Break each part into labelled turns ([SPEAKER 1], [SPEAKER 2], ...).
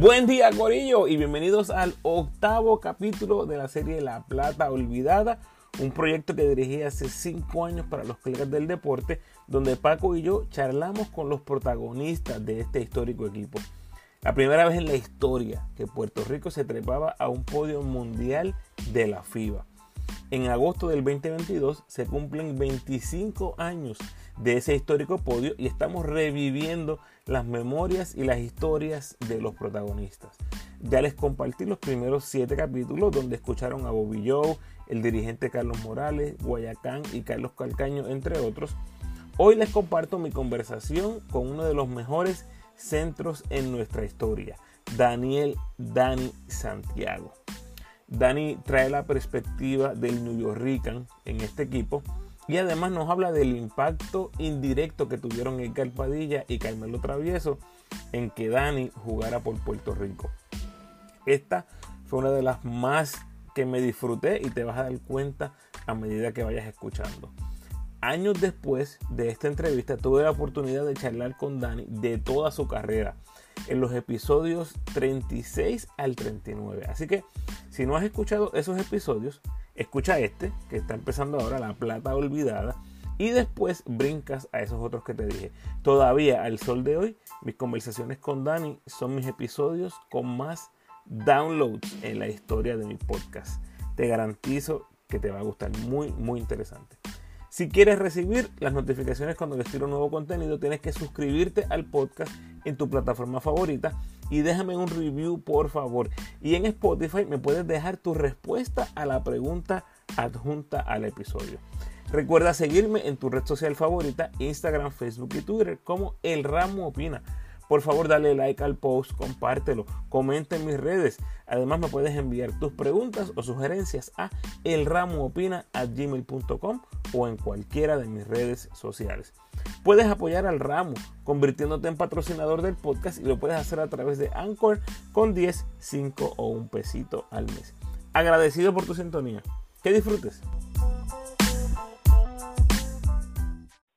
[SPEAKER 1] Buen día, Corillo, y bienvenidos al octavo capítulo de la serie La Plata Olvidada, un proyecto que dirigí hace cinco años para los colegas del deporte, donde Paco y yo charlamos con los protagonistas de este histórico equipo. La primera vez en la historia que Puerto Rico se trepaba a un podio mundial de la FIBA. En agosto del 2022 se cumplen 25 años de ese histórico podio y estamos reviviendo las memorias y las historias de los protagonistas. Ya les compartí los primeros siete capítulos donde escucharon a Bobby Joe, el dirigente Carlos Morales, Guayacán y Carlos Calcaño, entre otros. Hoy les comparto mi conversación con uno de los mejores centros en nuestra historia, Daniel Dani Santiago. Dani trae la perspectiva del New York en este equipo y además nos habla del impacto indirecto que tuvieron Edgar Padilla y Carmelo Travieso en que Dani jugara por Puerto Rico. Esta fue una de las más que me disfruté y te vas a dar cuenta a medida que vayas escuchando. Años después de esta entrevista tuve la oportunidad de charlar con Dani de toda su carrera en los episodios 36 al 39. Así que si no has escuchado esos episodios, escucha este, que está empezando ahora, La Plata Olvidada, y después brincas a esos otros que te dije. Todavía al sol de hoy, mis conversaciones con Dani son mis episodios con más downloads en la historia de mi podcast. Te garantizo que te va a gustar, muy, muy interesante. Si quieres recibir las notificaciones cuando les tiro nuevo contenido, tienes que suscribirte al podcast en tu plataforma favorita y déjame un review por favor. Y en Spotify me puedes dejar tu respuesta a la pregunta adjunta al episodio. Recuerda seguirme en tu red social favorita, Instagram, Facebook y Twitter como El Ramo Opina por favor, dale like al post, compártelo, comenta en mis redes. Además, me puedes enviar tus preguntas o sugerencias a elramoopina.gmail.com o en cualquiera de mis redes sociales. Puedes apoyar al ramo convirtiéndote en patrocinador del podcast y lo puedes hacer a través de Anchor con 10, 5 o un pesito al mes. Agradecido por tu sintonía. Que disfrutes.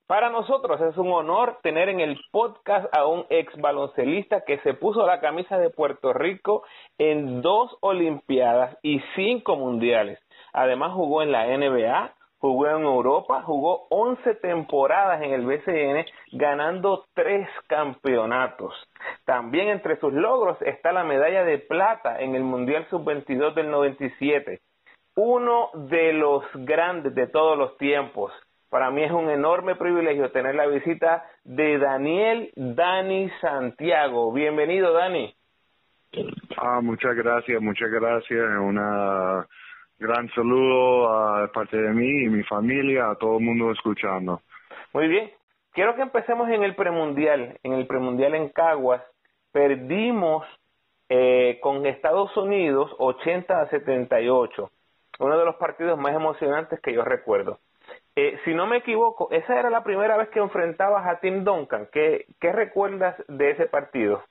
[SPEAKER 1] Para nosotros es un honor tener en el podcast a un ex baloncelista que se puso la camisa de Puerto Rico en dos Olimpiadas y cinco Mundiales. Además jugó en la NBA, jugó en Europa, jugó 11 temporadas en el BCN, ganando tres campeonatos. También entre sus logros está la medalla de plata en el Mundial Sub-22 del 97. Uno de los grandes de todos los tiempos para mí es un enorme privilegio tener la visita de Daniel Dani Santiago. Bienvenido, Dani.
[SPEAKER 2] Ah, muchas gracias, muchas gracias. Un gran saludo de parte de mí y mi familia, a todo el mundo escuchando.
[SPEAKER 1] Muy bien. Quiero que empecemos en el premundial. En el premundial en Caguas perdimos eh, con Estados Unidos 80 a 78. Uno de los partidos más emocionantes que yo recuerdo. Eh, si no me equivoco, esa era la primera vez que enfrentabas a Tim Duncan. ¿Qué, recuerdas de ese partido?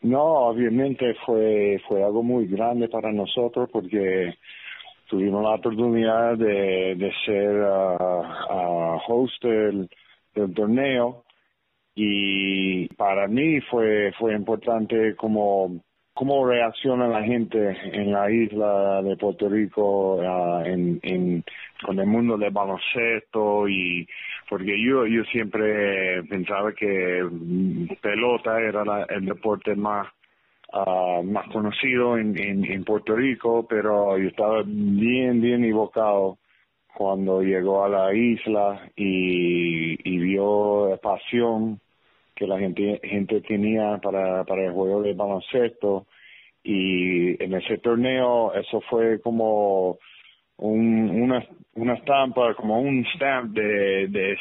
[SPEAKER 2] No, obviamente fue, fue algo muy grande para nosotros porque tuvimos la oportunidad de, de ser uh, host del, del torneo y para mí fue, fue importante como cómo reacciona la gente en la isla de Puerto Rico en con el mundo del baloncesto y porque yo yo siempre pensaba que pelota era el deporte más uh, más conocido en, en, en Puerto Rico pero yo estaba bien bien evocado cuando llegó a la isla y, y vio pasión que la gente gente tenía para para el juego de baloncesto. Y en ese torneo eso fue como un, una una estampa como un stamp de de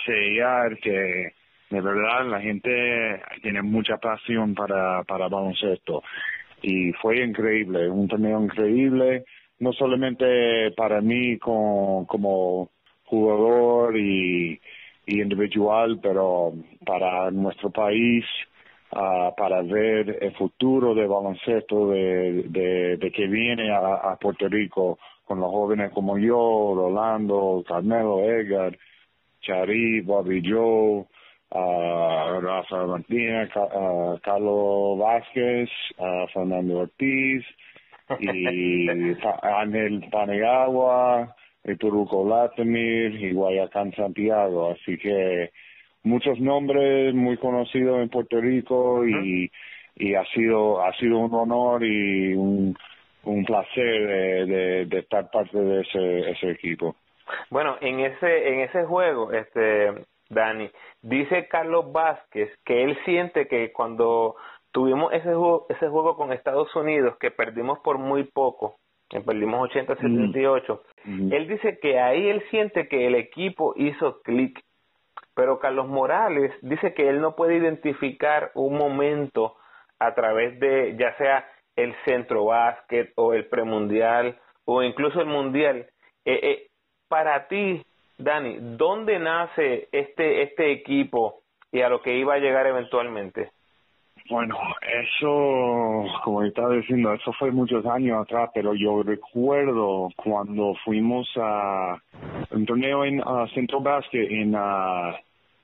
[SPEAKER 2] que de verdad la gente tiene mucha pasión para para baloncesto. Y fue increíble un torneo increíble no solamente para mí como jugador y, individual, pero para nuestro país, uh, para ver el futuro de baloncesto de, de, que viene a, Puerto Rico con los jóvenes como yo, Rolando, Carmelo, Edgar, Chari, Bobby Joe, uh, Rafa Martínez, uh, Carlos Vázquez, Fernando Ortiz y Ángel Panegagua, Turuco Latimir y Guayacán Santiago. Así que muchos nombres muy conocidos en Puerto Rico y, y ha sido ha sido un honor y un, un placer de, de, estar parte de ese, ese equipo.
[SPEAKER 3] Bueno, en ese en ese juego, este Dani, dice Carlos Vázquez que él siente que cuando tuvimos ese juego, ese juego con Estados Unidos que perdimos por muy poco, perdimos 80-78, mm. él dice que ahí él siente que el equipo hizo clic, pero Carlos Morales dice que él no puede identificar un momento a través de ya sea el centro básquet o el premundial o incluso el mundial. Eh, eh, para ti, Dani, ¿dónde nace este, este equipo y a lo que iba a llegar eventualmente?
[SPEAKER 2] Bueno, eso, como estaba diciendo, eso fue muchos años atrás, pero yo recuerdo cuando fuimos a un torneo en Centro Basket en,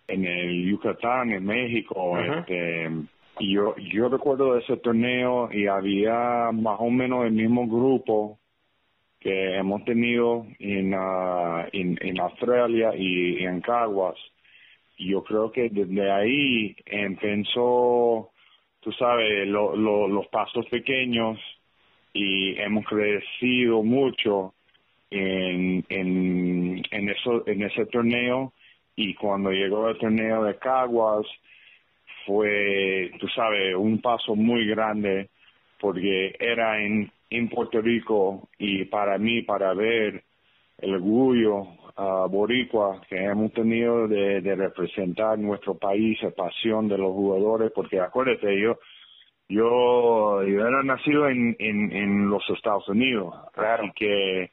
[SPEAKER 2] en el Yucatán, en México, este, y yo, yo recuerdo ese torneo y había más o menos el mismo grupo que hemos tenido en, en, en Australia y, en Caguas. Y yo creo que desde ahí empezó tú sabes, los pasos pequeños y hemos crecido mucho en, en, en, eso, en ese torneo y cuando llegó el torneo de Caguas fue, tú sabes, un paso muy grande porque era en, en Puerto Rico y para mí, para ver el orgullo uh, boricua que hemos tenido de, de, representar nuestro país, la pasión de los jugadores, porque acuérdate, yo yo, yo era nacido en, en, en los Estados Unidos, claro. así que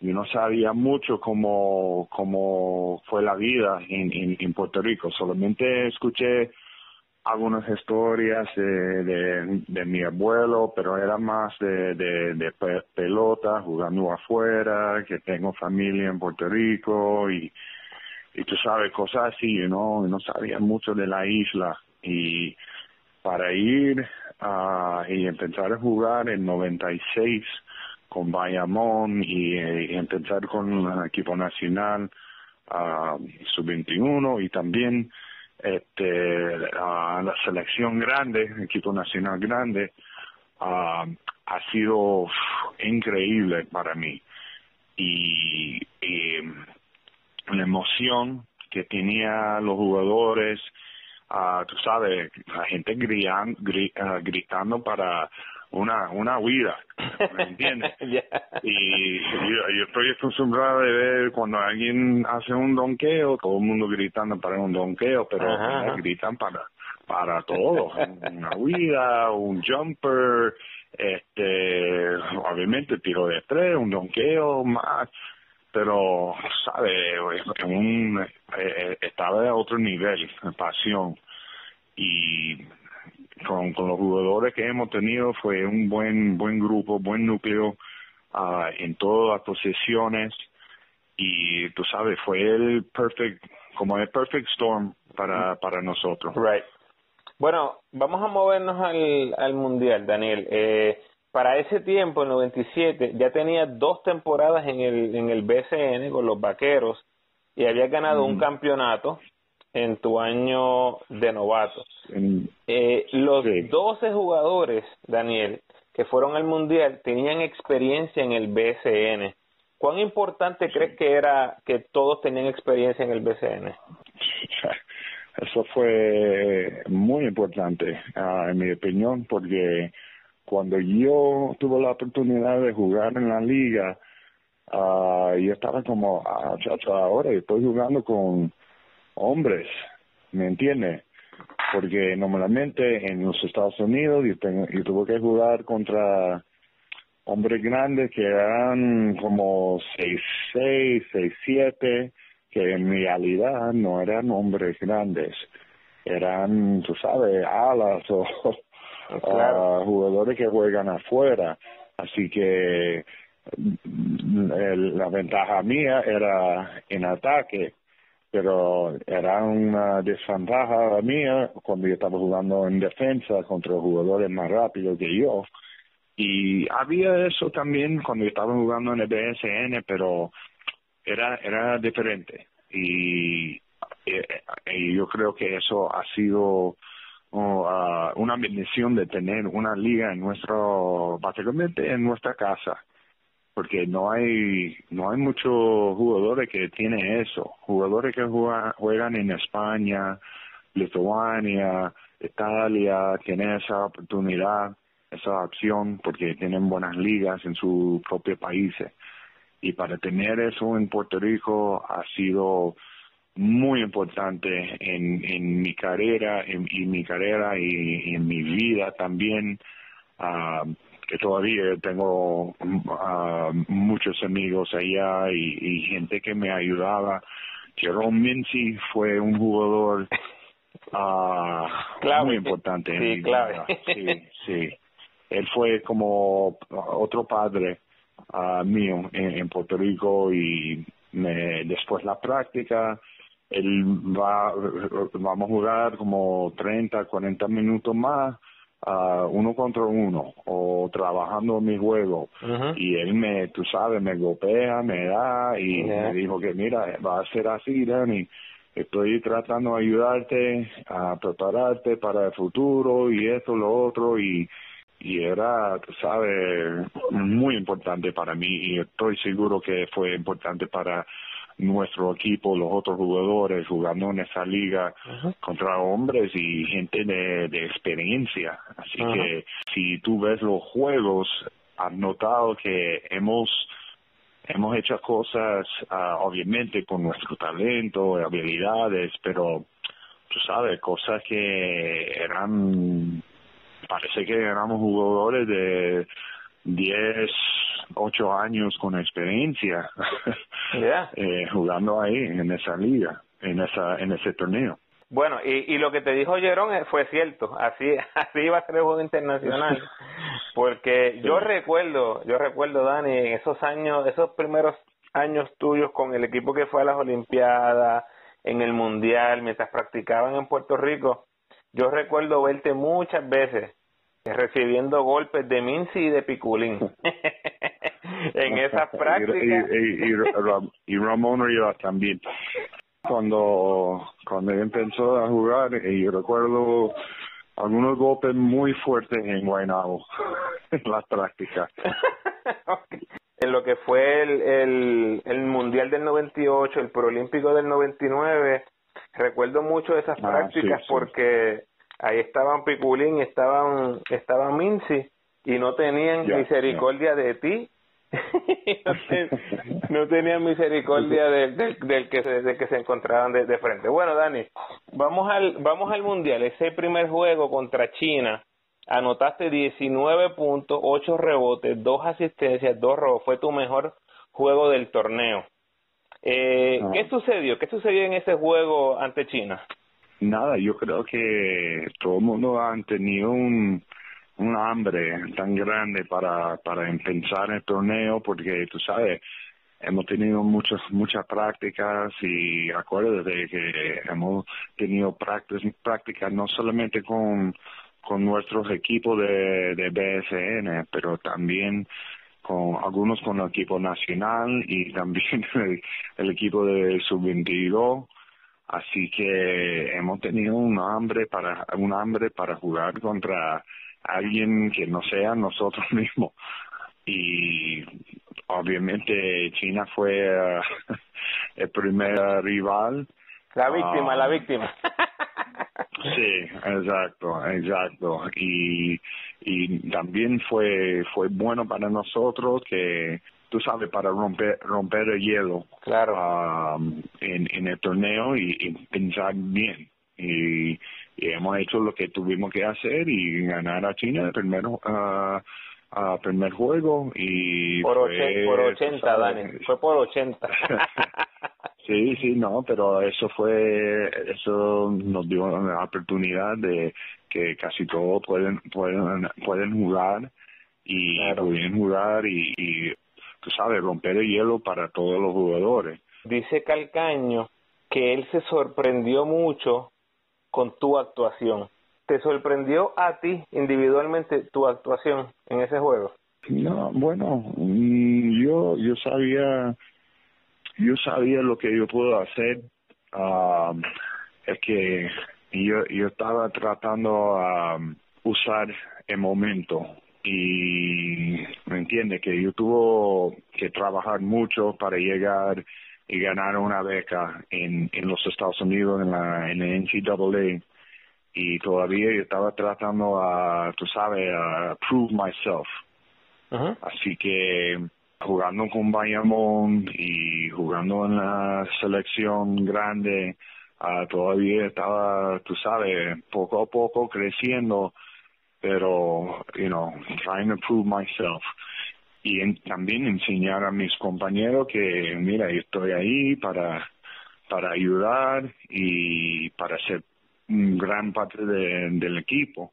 [SPEAKER 2] yo no sabía mucho cómo, cómo fue la vida en, en, en Puerto Rico, solamente escuché algunas historias de, de, mi abuelo, pero era más de, de, de, pelota, jugando afuera, que tengo familia en Puerto Rico y, y tú sabes, cosas así, ¿no? No sabía mucho de la isla y para ir a, y empezar a jugar en 96 con Bayamón y, empezar con el equipo nacional uh, sub-21 y también este, la selección grande, equipo nacional grande, ha sido increíble para mí. Y, la emoción que tenía los jugadores, uh, tú sabes, la gente gritando, gritando para una una huida, ¿me entiendes? Y yo, estoy acostumbrado de ver cuando alguien hace un donqueo, todo el mundo gritando para un donqueo, pero gritan para para todo, una huida, un jumper, este, obviamente tiro de tres, un donqueo más, pero sabe, un, eh, eh, estaba a otro nivel, pasión y con, con los jugadores que hemos tenido fue un buen buen grupo, buen núcleo uh, en todas las posiciones y tú sabes fue el perfect como el perfect storm para para nosotros.
[SPEAKER 3] Right. Bueno, vamos a movernos al, al mundial, Daniel. Eh, para ese tiempo, en 97, ya tenía dos temporadas en el en el BCN con los Vaqueros y había ganado un campeonato en tu año de novato. Eh, los 12 jugadores, Daniel, que fueron al Mundial, tenían experiencia en el BCN. ¿Cuán importante crees que era que todos tenían experiencia en el BCN?
[SPEAKER 2] Eso fue muy importante, ah, en mi opinión, porque cuando yo tuve la oportunidad de jugar en la liga, uh, yo estaba como, ah, chacho, ahora estoy jugando con hombres, ¿me entiendes? Porque normalmente en los Estados Unidos yo, tengo, yo tuve que jugar contra hombres grandes que eran como 6'6, 6'7, que en realidad no eran hombres grandes, eran, tú sabes, alas o jugadores que juegan afuera. Así que la ventaja mía era en ataque, pero era una desventaja mía cuando yo estaba jugando en defensa contra jugadores más rápidos que yo. Y había eso también cuando yo estaba jugando en el BSN, pero era, era diferente. Y, eh, y yo creo que eso ha sido uh, una bendición de tener una liga en nuestro, básicamente en nuestra casa porque no hay no hay muchos jugadores que tienen eso. Jugadores que juegan en España Lituania Italia tienen esa oportunidad esa opción porque tienen buenas ligas en sus propios países. Y para tener eso en Puerto Rico ha sido muy importante en, en mi carrera en, mi carrera y, en mi vida también uh, que todavía tengo uh, muchos amigos allá y, gente que me ayudaba. Jerome Mincy fue un jugador uh, muy importante.
[SPEAKER 3] Sí, clave.
[SPEAKER 2] Sí, sí. Él fue como otro padre uh, mío en, en, Puerto Rico y me, después la práctica, él va, vamos a jugar como 30, 40 minutos más uh, uno contra uno o trabajando mi juego y él me, tú sabes, me golpea, me da y me dijo que mira, va a ser así, Dani. Estoy tratando de ayudarte a prepararte para el futuro y esto, lo otro y y era, tú sabes, muy importante para mí y estoy seguro que fue importante para nuestro equipo, los otros jugadores jugando en esa liga contra hombres y gente de, de experiencia. Así que si tú ves los juegos, has notado que hemos hemos hecho cosas, uh, obviamente, con nuestro talento, habilidades, pero tú sabes, cosas que eran, parece que éramos jugadores de 10, 8 años con experiencia eh, jugando ahí en esa liga, en esa en ese torneo.
[SPEAKER 3] Bueno, y, y lo que te dijo Jerón eh, fue cierto, así así iba a ser el juego internacional, porque yo recuerdo, yo recuerdo Dani, en esos años, esos primeros años tuyos con el equipo que fue a las Olimpiadas, en el Mundial, mientras practicaban en Puerto Rico, yo recuerdo verte muchas veces recibiendo golpes de Minci y de Piculín en esas prácticas.
[SPEAKER 2] Y, y, Ramón Rivas también. Cuando, cuando él empezó a jugar, y yo recuerdo algunos golpes muy fuertes en Guaynabo, en las prácticas.
[SPEAKER 3] En lo que fue el, el, el Mundial del 98, el Proolímpico del 99, recuerdo mucho esas ah, prácticas porque ahí estaban Piculín, estaban, estaban Minci y no tenían misericordia de ti. no, tenían misericordia del, del, que se, que se encontraban de, frente. Bueno, Dani, vamos al, vamos al mundial. Ese primer juego contra China, anotaste 19 puntos, 8 rebotes, 2 asistencias, 2 robos. Fue tu mejor juego del torneo. Eh, ¿Qué sucedió? ¿Qué sucedió en ese juego ante China?
[SPEAKER 2] Nada, yo creo que todo el mundo ha tenido un, un hambre tan grande para, para empezar el torneo porque tú sabes, hemos tenido muchas muchas prácticas y acuérdate que hemos tenido prácticas, no solamente con, con nuestros equipos de, de BSN, pero también con algunos con el equipo nacional y también el, el equipo de sub-22 Así que hemos tenido un hambre para un hambre para jugar contra alguien que no sea nosotros mismos. Y obviamente China fue uh, el primer rival.
[SPEAKER 3] La víctima, la ah, víctima.
[SPEAKER 2] sí, exacto, exacto. Y, y también fue fue bueno para nosotros que tú sabes, para romper romper el hielo
[SPEAKER 3] claro.
[SPEAKER 2] Um, en, en el torneo y, pensar bien. Y, hemos hecho lo que tuvimos que hacer y ganar a China primero uh, a primer juego y
[SPEAKER 3] por, fue, por 80 Dani fue por 80
[SPEAKER 2] sí sí no pero eso fue eso nos dio la oportunidad de que casi todos pueden pueden pueden jugar y pueden jugar y, y tú sabes romper el hielo para todos los jugadores
[SPEAKER 3] dice Calcaño que él se sorprendió mucho con tu actuación ¿Te sorprendió a ti individualmente tu actuación en ese juego?
[SPEAKER 2] No, bueno, mm, yo yo sabía yo sabía lo que yo puedo hacer. Uh, es que yo yo estaba tratando a usar el momento y me entiende que yo tuve que trabajar mucho para llegar y ganar una beca en en los Estados Unidos en la en la NCAA y todavía yo estaba tratando a, tú sabes, a prove myself. Así que jugando con Bayamón y jugando en la selección grande, uh, todavía estaba, tú sabes, poco a poco creciendo, pero, you know, trying to prove myself. Y también enseñar a mis compañeros que, mira, yo estoy ahí para, para ayudar y para ser gran parte del equipo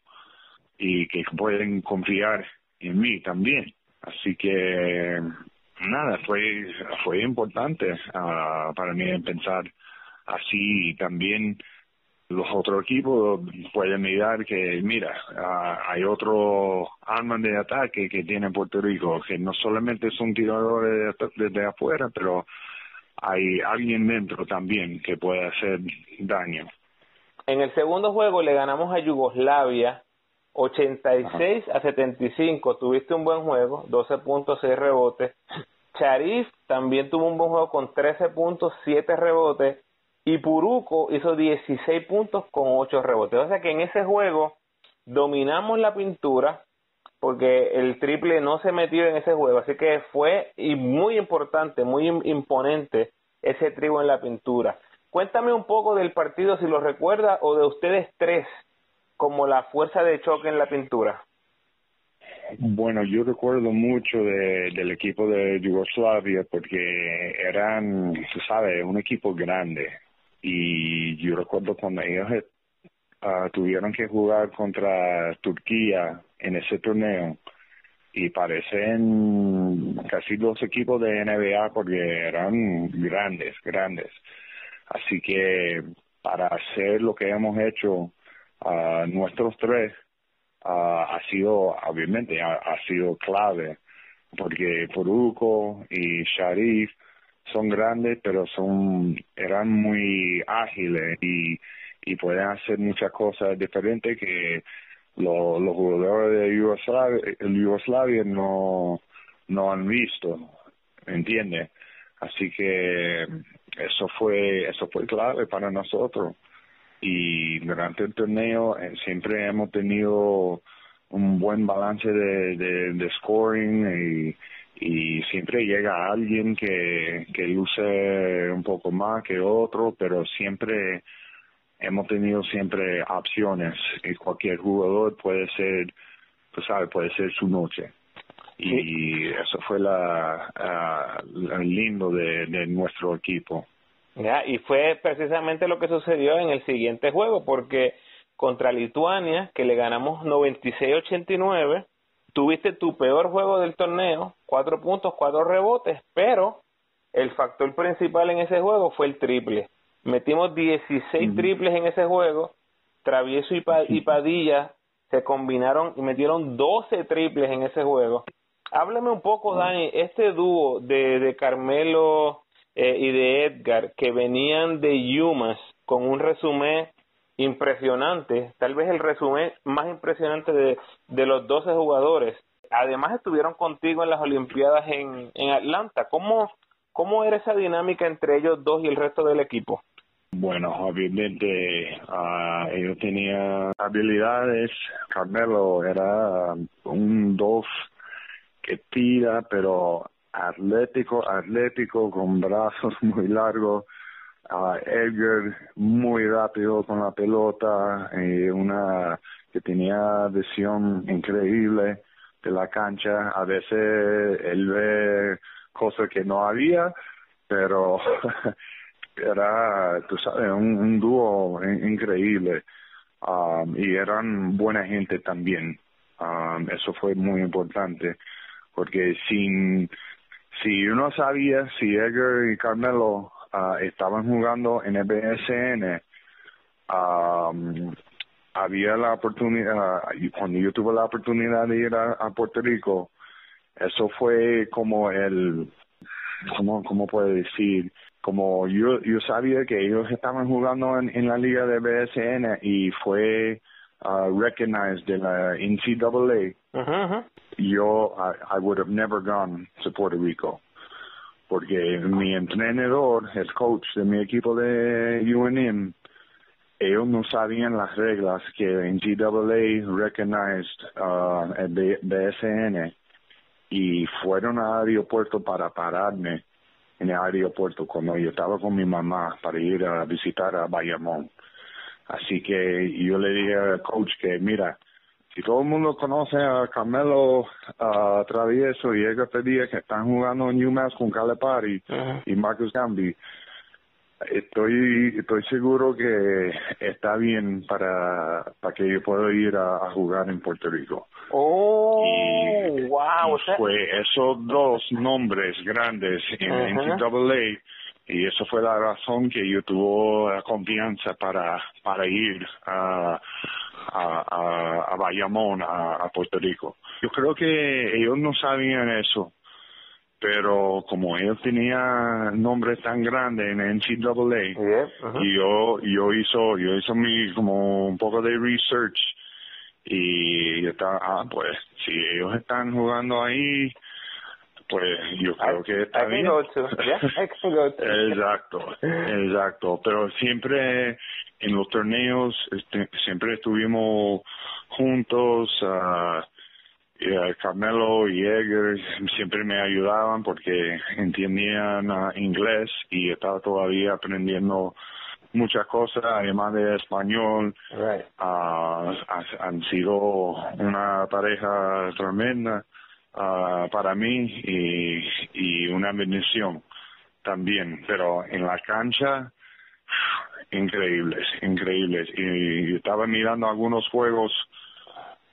[SPEAKER 2] y que pueden confiar en mí también. Así que nada, fue fue importante uh, para mí pensar así y también los otros equipos pueden mirar que, mira, uh, hay otro arma de ataque que tiene Puerto Rico, que no solamente son tiradores desde afuera, pero hay alguien dentro también que puede hacer daño.
[SPEAKER 3] En el segundo juego le ganamos a Yugoslavia 86 a 75. Tuviste un buen juego, 12 puntos, 6 rebotes. Charif también tuvo un buen juego con 13 puntos, 7 rebotes. Y Puruco hizo 16 puntos con 8 rebotes. O sea que en ese juego dominamos la pintura porque el triple no se metió en ese juego. Así que fue y muy importante, muy imponente ese trigo en la pintura. Cuéntame un poco del partido, si lo recuerda, o de ustedes tres como la fuerza de choque en la pintura.
[SPEAKER 2] Bueno, yo recuerdo mucho de, del equipo de Yugoslavia porque eran, tú sabes, un equipo grande. Y yo recuerdo cuando ellos uh, tuvieron que jugar contra Turquía en ese torneo y parecen casi dos equipos de NBA porque eran grandes, grandes. Así que para hacer lo que hemos hecho uh, nuestros tres uh, ha sido, obviamente, ha, sido clave, porque Poruco y Sharif son grandes, pero son eran muy ágiles y, y pueden hacer muchas cosas diferentes que los jugadores de Yugoslavia, Yugoslavia no, no han visto, ¿entiendes? Así que eso fue eso fue clave para nosotros y durante el torneo eh, siempre hemos tenido un buen balance de, de, scoring y, y siempre llega alguien que, que luce un poco más que otro, pero siempre hemos tenido siempre opciones y cualquier jugador puede ser, pues sabe, puede ser su noche y eso fue la, uh, lindo de, de, nuestro equipo.
[SPEAKER 3] Ya, y fue precisamente lo que sucedió en el siguiente juego, porque contra Lituania, que le ganamos 96-89, tuviste tu peor juego del torneo, cuatro puntos, cuatro rebotes, pero el factor principal en ese juego fue el triple. Metimos 16 triples en ese juego, Travieso y, y Padilla se combinaron y metieron 12 triples en ese juego. Háblame un poco, Dani, este dúo de, de Carmelo eh, y de Edgar que venían de Yumas con un resumen impresionante, tal vez el resumen más impresionante de, los 12 jugadores. Además estuvieron contigo en las Olimpiadas en, Atlanta. ¿Cómo, ¿Cómo era esa dinámica entre ellos dos y el resto del equipo?
[SPEAKER 2] Bueno, obviamente uh, ellos tenían habilidades. Carmelo era un dos que tira, pero atlético, atlético, con brazos muy largos. Uh, Edgar muy rápido con la pelota, y una que tenía visión increíble, de la cancha. A veces él ve cosas que no había, pero era, tú sabes, un, dúo increíble. Um, y eran buena gente también. Um, eso fue muy importante, porque sin, si uno sabía si Edgar y Carmelo uh, estaban jugando en el BSN, um, había la oportunidad, cuando yo tuve la oportunidad de ir a, Puerto Rico, eso fue como el, ¿cómo, cómo puedo decir? Como yo, yo sabía que ellos estaban jugando en, en la liga de BSN y fue uh, recognized de la NCAA, yo, I, I would have never gone to Puerto Rico. Porque mi entrenador, el coach de mi equipo de UNM, ellos no sabían las reglas que NCAA recognized uh, el BSN y fueron al aeropuerto para pararme en el aeropuerto cuando yo estaba con mi mamá para ir a visitar a Bayamón. Así que yo le dije al coach que, mira, si todo el mundo conoce a Carmelo uh, Travieso y Edgar Pedía que están jugando en UMass con Calipari y Marcus Gambi, Estoy, estoy seguro que está bien para, para que yo pueda ir a, jugar en Puerto Rico.
[SPEAKER 3] Oh, wow.
[SPEAKER 2] fue esos dos nombres grandes en NCAA y eso fue la razón que yo tuve la confianza para, para ir a, a, a, Bayamón, a Puerto Rico. Yo creo que ellos no sabían eso pero como ellos tenían nombres tan grandes en NCAA y yo yo hizo yo hizo mi como un poco de research y está ah pues si ellos están jugando ahí pues yo creo que está bien. exacto exacto. Pero siempre en los torneos este, siempre estuvimos juntos uh, Carmelo y Edgar siempre me ayudaban porque entendían uh, inglés y estaba todavía aprendiendo muchas cosas, además de español. Uh, han sido una pareja tremenda uh, para mí y, y una bendición también. Pero en la cancha, increíbles, increíbles. Y estaba mirando algunos juegos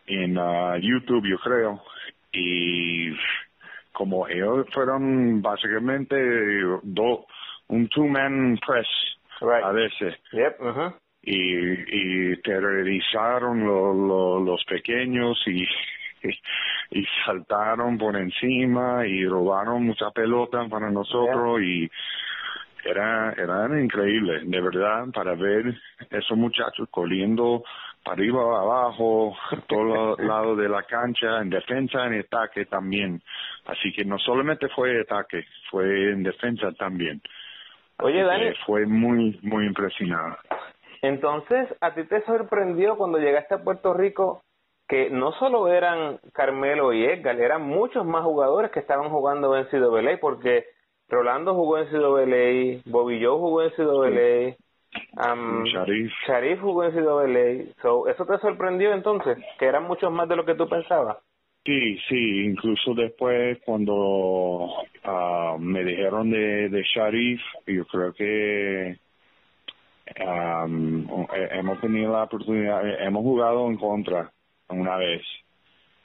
[SPEAKER 2] en uh, YouTube, yo creo, y como ellos fueron básicamente do, un two-man press a veces.
[SPEAKER 3] Yep, uh
[SPEAKER 2] y, y terrorizaron lo, los pequeños y, y, saltaron por encima y robaron mucha pelota para nosotros y era eran increíbles de verdad para ver esos muchachos corriendo para arriba, abajo, todos lados de la cancha, en defensa, en ataque también. Así que no solamente fue ataque, fue en defensa también.
[SPEAKER 3] Oye, Dani.
[SPEAKER 2] Fue muy, muy impresionado.
[SPEAKER 3] Entonces, ¿a ti te sorprendió cuando llegaste a Puerto Rico que no solo eran Carmelo y Edgar, eran muchos más jugadores que estaban jugando en CWA, porque Rolando jugó en CWA, Bobby Joe jugó en CWA, Um,
[SPEAKER 2] Sharif.
[SPEAKER 3] Sharif jugó en CWA. So, ¿Eso te sorprendió entonces? ¿Que eran muchos más de lo que tú pensabas?
[SPEAKER 2] Sí, sí. Incluso después cuando uh, me dijeron de, de Sharif, yo creo que um, hemos tenido la oportunidad, hemos jugado en contra una vez.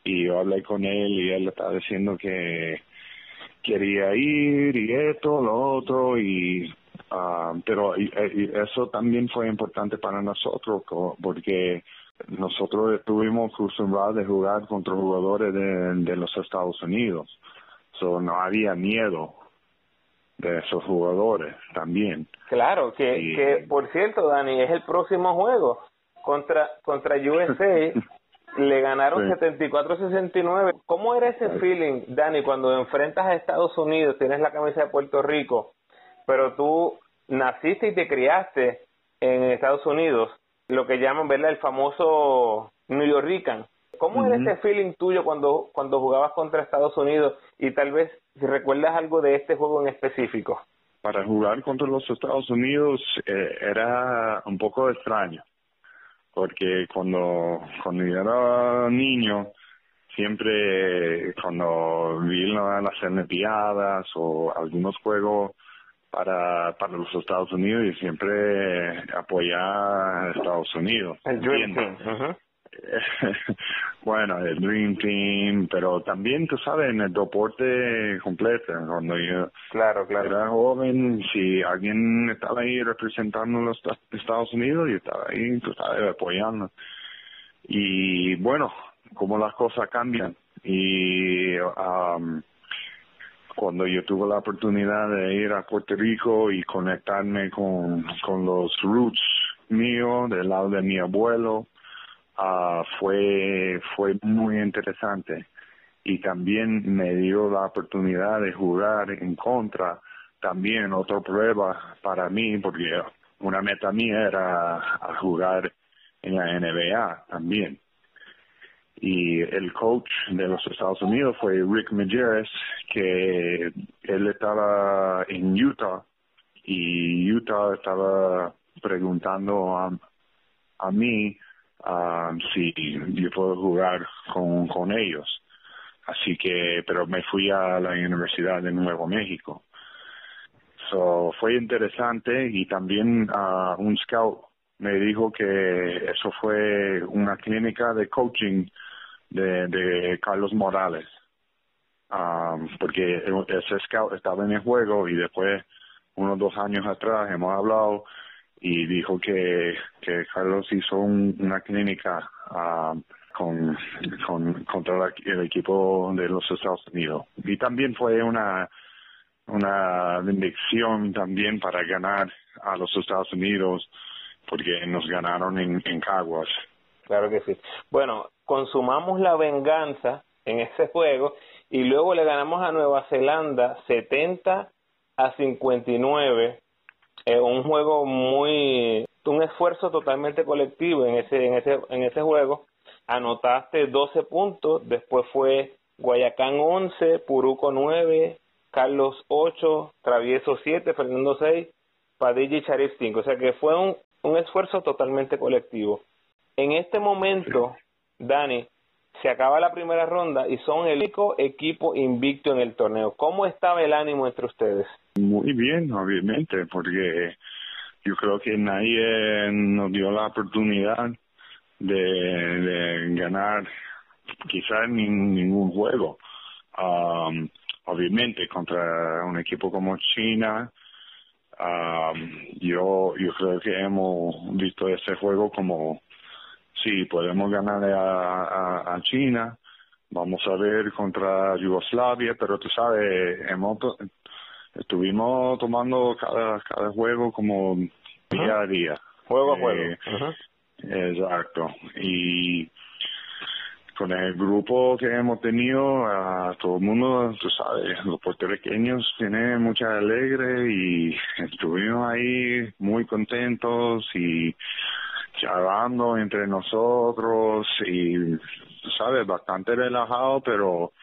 [SPEAKER 2] Y yo hablé con él y él estaba diciendo que quería ir y esto, lo otro, y Ah, pero eso también fue importante para nosotros porque nosotros estuvimos acostumbrados de jugar contra jugadores de, los Estados Unidos. So, no había miedo de esos jugadores también.
[SPEAKER 3] Claro, que, que por cierto, Dani, es el próximo juego contra contra USA. le ganaron 74-69. ¿Cómo era ese feeling, Dani, cuando enfrentas a Estados Unidos, tienes la camisa de Puerto Rico pero tú naciste y te criaste en Estados Unidos, lo que llaman, ¿verdad? El famoso New Yorkican. ¿Cómo era ese feeling tuyo cuando, cuando jugabas contra Estados Unidos y tal vez si recuerdas algo de este juego en específico?
[SPEAKER 2] Para jugar contra los Estados Unidos eh, era un poco extraño, porque cuando, cuando yo era niño, siempre cuando vi las Olimpiadas o algunos juegos para, para los Estados Unidos y siempre apoyar a Estados Unidos.
[SPEAKER 3] El Dream Team.
[SPEAKER 2] bueno, el Dream Team, pero también, tú sabes, en el deporte completo, cuando yo
[SPEAKER 3] claro, claro.
[SPEAKER 2] era joven, si alguien estaba ahí representando los Estados Unidos, yo estaba ahí, tú sabes, apoyando. Y bueno, como las cosas cambian. Y um, cuando yo tuve la oportunidad de ir a Puerto Rico y conectarme con, con los roots míos, del lado de mi abuelo, uh, fue, fue muy interesante. Y también me dio la oportunidad de jugar en contra, también otra prueba para mí, porque una meta mía era jugar en la NBA también y el coach de los Estados Unidos fue Rick Majerus, que él estaba en Utah y Utah estaba preguntando a, a mí si yo puedo jugar con, con ellos. Así que, pero me fui a la Universidad de Nuevo México. So, fue interesante y también uh, un scout me dijo que eso fue una clínica de coaching de, de Carlos Morales, um, porque ese scout estaba en el juego y después, unos dos años atrás, hemos hablado y dijo que, Carlos hizo una clínica um, con, con, contra el equipo de los Estados Unidos. Y también fue una, una bendición también para ganar a los Estados Unidos porque nos ganaron en, en Caguas.
[SPEAKER 3] Claro que sí. Bueno, consumamos la venganza en ese juego y luego le ganamos a Nueva Zelanda 70 a 59 un juego muy un esfuerzo totalmente colectivo en ese en ese en ese juego anotaste 12 puntos después fue Guayacán 11 Puruco 9 Carlos 8 Travieso 7 Fernando 6 Padilla y Charif 5 o sea que fue un, un esfuerzo totalmente colectivo en este momento Dani se acaba la primera ronda y son el único equipo invicto en el torneo. ¿Cómo estaba el ánimo entre ustedes?
[SPEAKER 2] Muy bien, obviamente, porque yo creo que nadie nos dio la oportunidad de, ganar quizás ningún juego. Um, obviamente contra un equipo como China, um, yo yo creo que hemos visto ese juego como sí, podemos ganar a, a, China, vamos a ver contra Yugoslavia, pero tú sabes, hemos, estuvimos tomando cada, cada juego como día a día.
[SPEAKER 3] Juego a juego. Eh,
[SPEAKER 2] exacto. Y con el grupo que hemos tenido, a todo el mundo, tú sabes, los puertorriqueños tienen mucha alegre y estuvimos ahí muy contentos y charlando entre nosotros y, sabes, bastante relajado, pero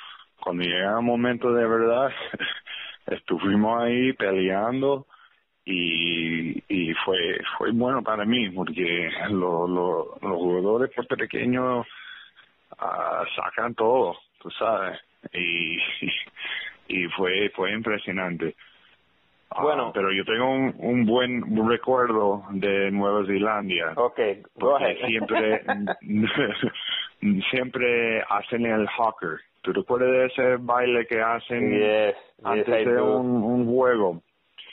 [SPEAKER 2] cuando llega el momento de verdad, estuvimos ahí peleando y, y fue fue bueno para mí porque los los jugadores puertorriqueños uh, sacan todo, tú sabes, y, y fue fue impresionante. Ah, bueno, pero yo tengo un, un buen recuerdo de Nueva Zelanda.
[SPEAKER 3] Okay,
[SPEAKER 2] porque siempre siempre hacen el hawker. ¿Tú recuerdas de ese baile que hacen antes de un, un, juego?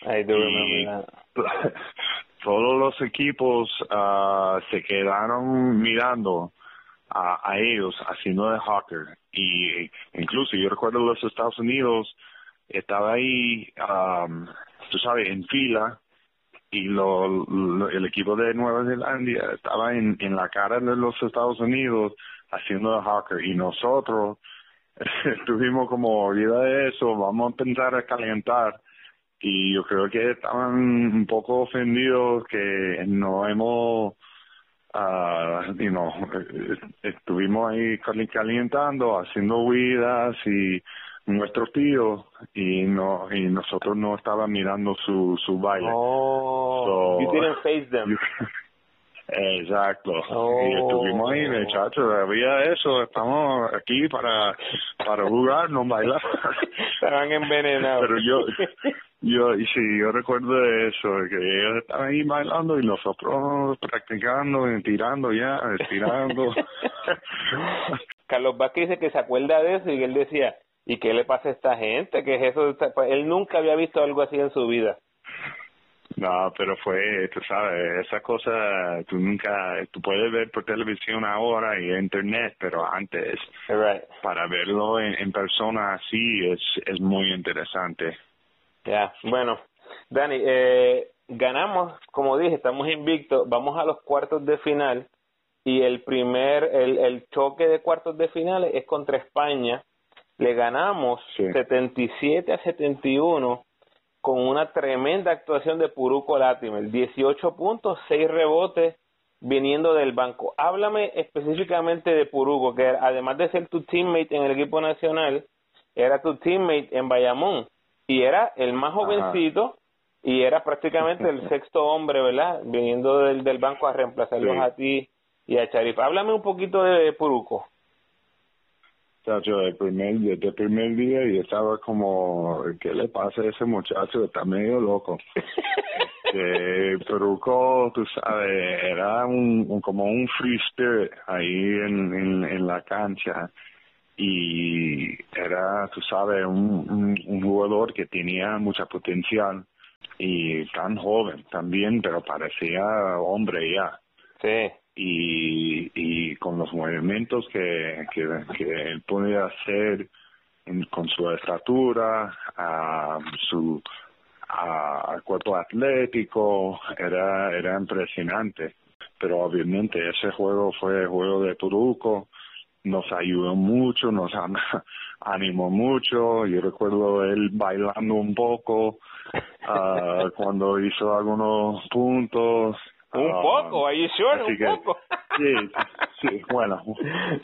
[SPEAKER 3] I do y
[SPEAKER 2] todos los equipos uh, se quedaron mirando a, a ellos haciendo el hawker y incluso yo recuerdo los Estados Unidos estaba ahí, um, tú sabes, en fila y lo, el equipo de Nueva Zelanda estaba en, en la cara de los Estados Unidos haciendo el hacker y nosotros estuvimos como olvida de eso, vamos a empezar a calentar y yo creo que estaban un poco ofendidos que no hemos uh, you know, estuvimos ahí calentando, haciendo huidas y nuestro tío y no y nosotros no estaba mirando su su baile.
[SPEAKER 3] Oh, so, you didn't face them.
[SPEAKER 2] Exacto.
[SPEAKER 3] Oh.
[SPEAKER 2] Y estuvimos ahí, muchachos, había eso, estamos aquí para, para jugar, no bailar.
[SPEAKER 3] Estaban envenenados.
[SPEAKER 2] Pero yo, yo, y sí, yo recuerdo eso, que ellos estaban ahí bailando y nosotros practicando, y tirando ya, estirando.
[SPEAKER 3] Carlos Vázquez dice que se acuerda de eso y él decía, ¿y qué le pasa a esta gente? ¿Qué es eso? Pues él nunca había visto algo así en su vida.
[SPEAKER 2] No, pero fue, tú sabes, esa cosa, tú nunca, tú puedes ver por televisión ahora y internet, pero antes,
[SPEAKER 3] Right.
[SPEAKER 2] para verlo en, en persona así es, es muy interesante.
[SPEAKER 3] Ya, bueno, Dani, eh, ganamos, como dije, estamos invictos, vamos a los cuartos de final y el primer, el, el choque de cuartos de final es contra España. Le ganamos
[SPEAKER 2] Sí.
[SPEAKER 3] 77 a 71 con una tremenda actuación de Puruco Latimer, 18 puntos, 6 rebotes viniendo del banco. Háblame específicamente de Puruco, que además de ser tu teammate en el equipo nacional, era tu teammate en Bayamón y era el más
[SPEAKER 2] Ajá.
[SPEAKER 3] jovencito y era prácticamente el sexto hombre, ¿verdad? Viniendo del, del banco a reemplazarlos
[SPEAKER 2] Sí.
[SPEAKER 3] a ti y a Charif. Háblame un poquito de Puruco.
[SPEAKER 2] Chacho, el primer, desde el primer día y estaba como, ¿qué le pasa a ese muchacho? Está medio loco. que Peruco, tú sabes, era un, un- como un free spirit ahí en, en, en la cancha y era, tú sabes, un, un, un jugador que tenía mucha potencial y tan joven también, pero parecía hombre ya
[SPEAKER 3] Sí.
[SPEAKER 2] Y, y con los movimientos que, que, que él podía hacer con su estatura, su a, cuerpo atlético, era, era impresionante. Pero obviamente ese juego fue juego de Turuco, nos ayudó mucho, nos an- animó mucho. Yo recuerdo él bailando un poco ah, cuando hizo algunos puntos.
[SPEAKER 3] Un
[SPEAKER 2] Ah,
[SPEAKER 3] poco, you sure? Un
[SPEAKER 2] que-
[SPEAKER 3] poco.
[SPEAKER 2] Sí, sí, bueno.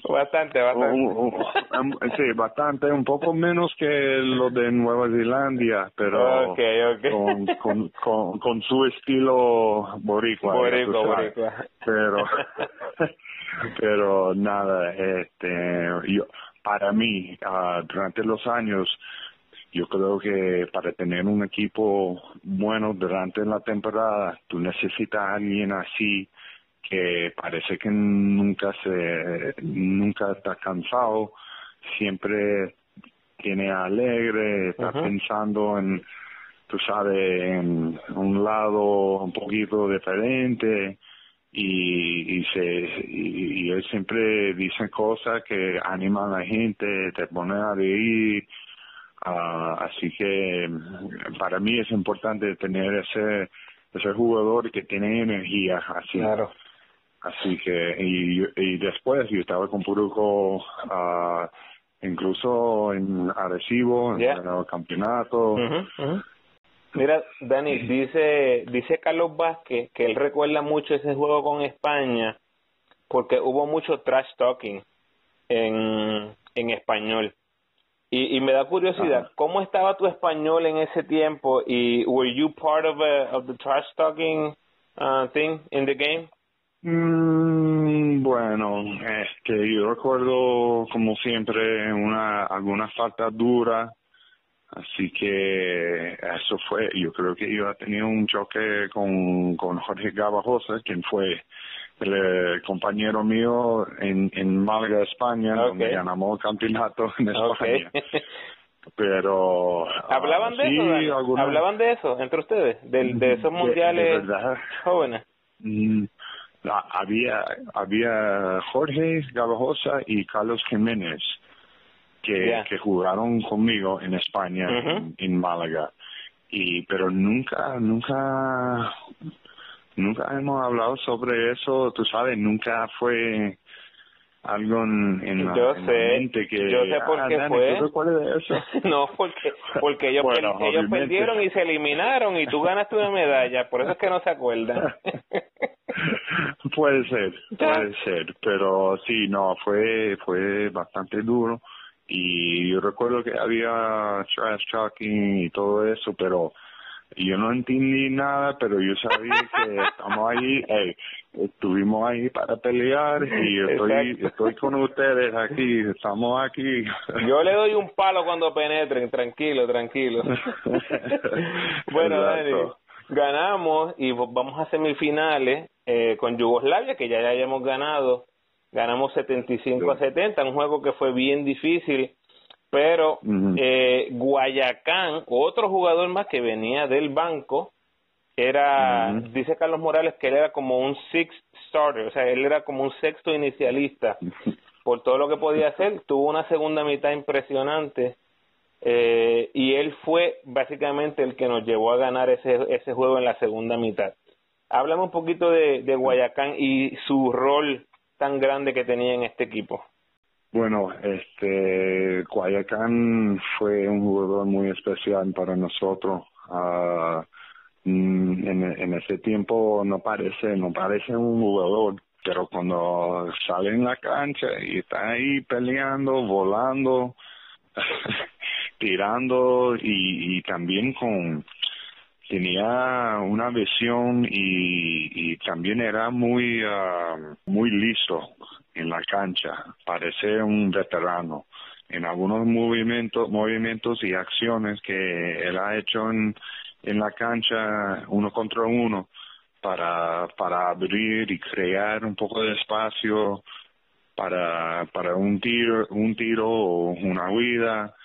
[SPEAKER 3] Bastante, bastante.
[SPEAKER 2] Un- un- sí, bastante, un poco menos que lo de Nueva Zelanda, pero
[SPEAKER 3] Ok, ok.
[SPEAKER 2] con, con, con, con su estilo boricua.
[SPEAKER 3] Boricua, boricua.
[SPEAKER 2] Pero, pero nada, este, yo, para mí, ah, durante los años, yo creo que para tener un equipo bueno durante la temporada, tú necesitas a alguien así que parece que nunca se, nunca está cansado, siempre tiene alegre, está pensando en, tú sabes, en un lado un poquito diferente y, y se y, y él siempre dice cosas que animan a la gente, te pone a reír, Ah, así que para mí es importante tener ese ese jugador que tiene energía así
[SPEAKER 3] Claro.
[SPEAKER 2] así que y, y después yo estaba con Puruco ah, incluso en Arecibo
[SPEAKER 3] Yeah.
[SPEAKER 2] en el campeonato.
[SPEAKER 3] Mira, Dani, dice, dice Carlos Vázquez que él recuerda mucho ese juego con España porque hubo mucho trash talking en, en español. Y, y me da curiosidad,
[SPEAKER 2] Ajá.
[SPEAKER 3] ¿cómo estaba tu español en ese tiempo? Y were you part of, a, of the trash talking uh, thing in the game?
[SPEAKER 2] Mm, bueno, este, yo recuerdo como siempre una alguna falta dura, así que eso fue, yo creo que yo he tenido un choque con, con Jorge Gabajosa, quien fue el, eh, compañero mío en, en Málaga, España, donde ganamos el campeonato en
[SPEAKER 3] Okay.
[SPEAKER 2] España. Pero
[SPEAKER 3] ¿Hablaban
[SPEAKER 2] ah,
[SPEAKER 3] de eso?
[SPEAKER 2] Alguna-
[SPEAKER 3] ¿Hablaban de eso entre ustedes? De, de esos
[SPEAKER 2] de- de
[SPEAKER 3] mundiales jóvenes.
[SPEAKER 2] Mm, la- había había Jorge Gabajosa y Carlos Jiménez que, que jugaron conmigo en España en, en Málaga y pero nunca nunca nunca hemos hablado sobre eso tú sabes nunca fue algo en, en la,
[SPEAKER 3] Yo
[SPEAKER 2] la
[SPEAKER 3] sé,
[SPEAKER 2] mente que
[SPEAKER 3] yo sé por
[SPEAKER 2] "Ah,
[SPEAKER 3] qué
[SPEAKER 2] Dani,
[SPEAKER 3] fue".
[SPEAKER 2] ¿tú recuerdas de eso
[SPEAKER 3] no, porque porque ellos,
[SPEAKER 2] Bueno,
[SPEAKER 3] per- ellos
[SPEAKER 2] obviamente.
[SPEAKER 3] perdieron y se eliminaron y tú ganaste una medalla, por eso es que no se acuerdan.
[SPEAKER 2] puede ser, puede ser, pero sí, no, fue fue bastante duro y yo recuerdo que había trash talking y todo eso, pero yo no entendí nada, pero yo sabía que estamos ahí, estuvimos ahí para pelear y estoy, estoy con ustedes aquí, estamos aquí.
[SPEAKER 3] Yo le doy un palo cuando penetren, tranquilo, tranquilo. bueno, Dani, ganamos y vamos a semifinales eh, con Yugoslavia, que ya, ya hayamos ganado. Ganamos 75 a 70, un juego que fue bien difícil pero eh, Guayacán, otro jugador más que venía del banco, era, dice Carlos Morales que él era como un sixth starter, o sea, él era como un sexto inicialista por todo lo que podía hacer. Tuvo una segunda mitad impresionante eh, y él fue básicamente el que nos llevó a ganar ese, ese juego en la segunda mitad. Háblame un poquito de, de Guayacán y su rol tan grande que tenía en este equipo.
[SPEAKER 2] Bueno, este Guayacán fue un jugador muy especial para nosotros. Uh, en, en ese tiempo no parece, no parece un jugador, pero cuando sale en la cancha y está ahí peleando, volando, tirando y, y también con tenía una visión y, y también era muy uh, muy listo en la cancha, parece un veterano en algunos movimientos, movimientos y acciones que él ha hecho en, en la cancha uno contra uno para, para abrir y crear un poco de espacio para, para un tiro, un tiro o una huida.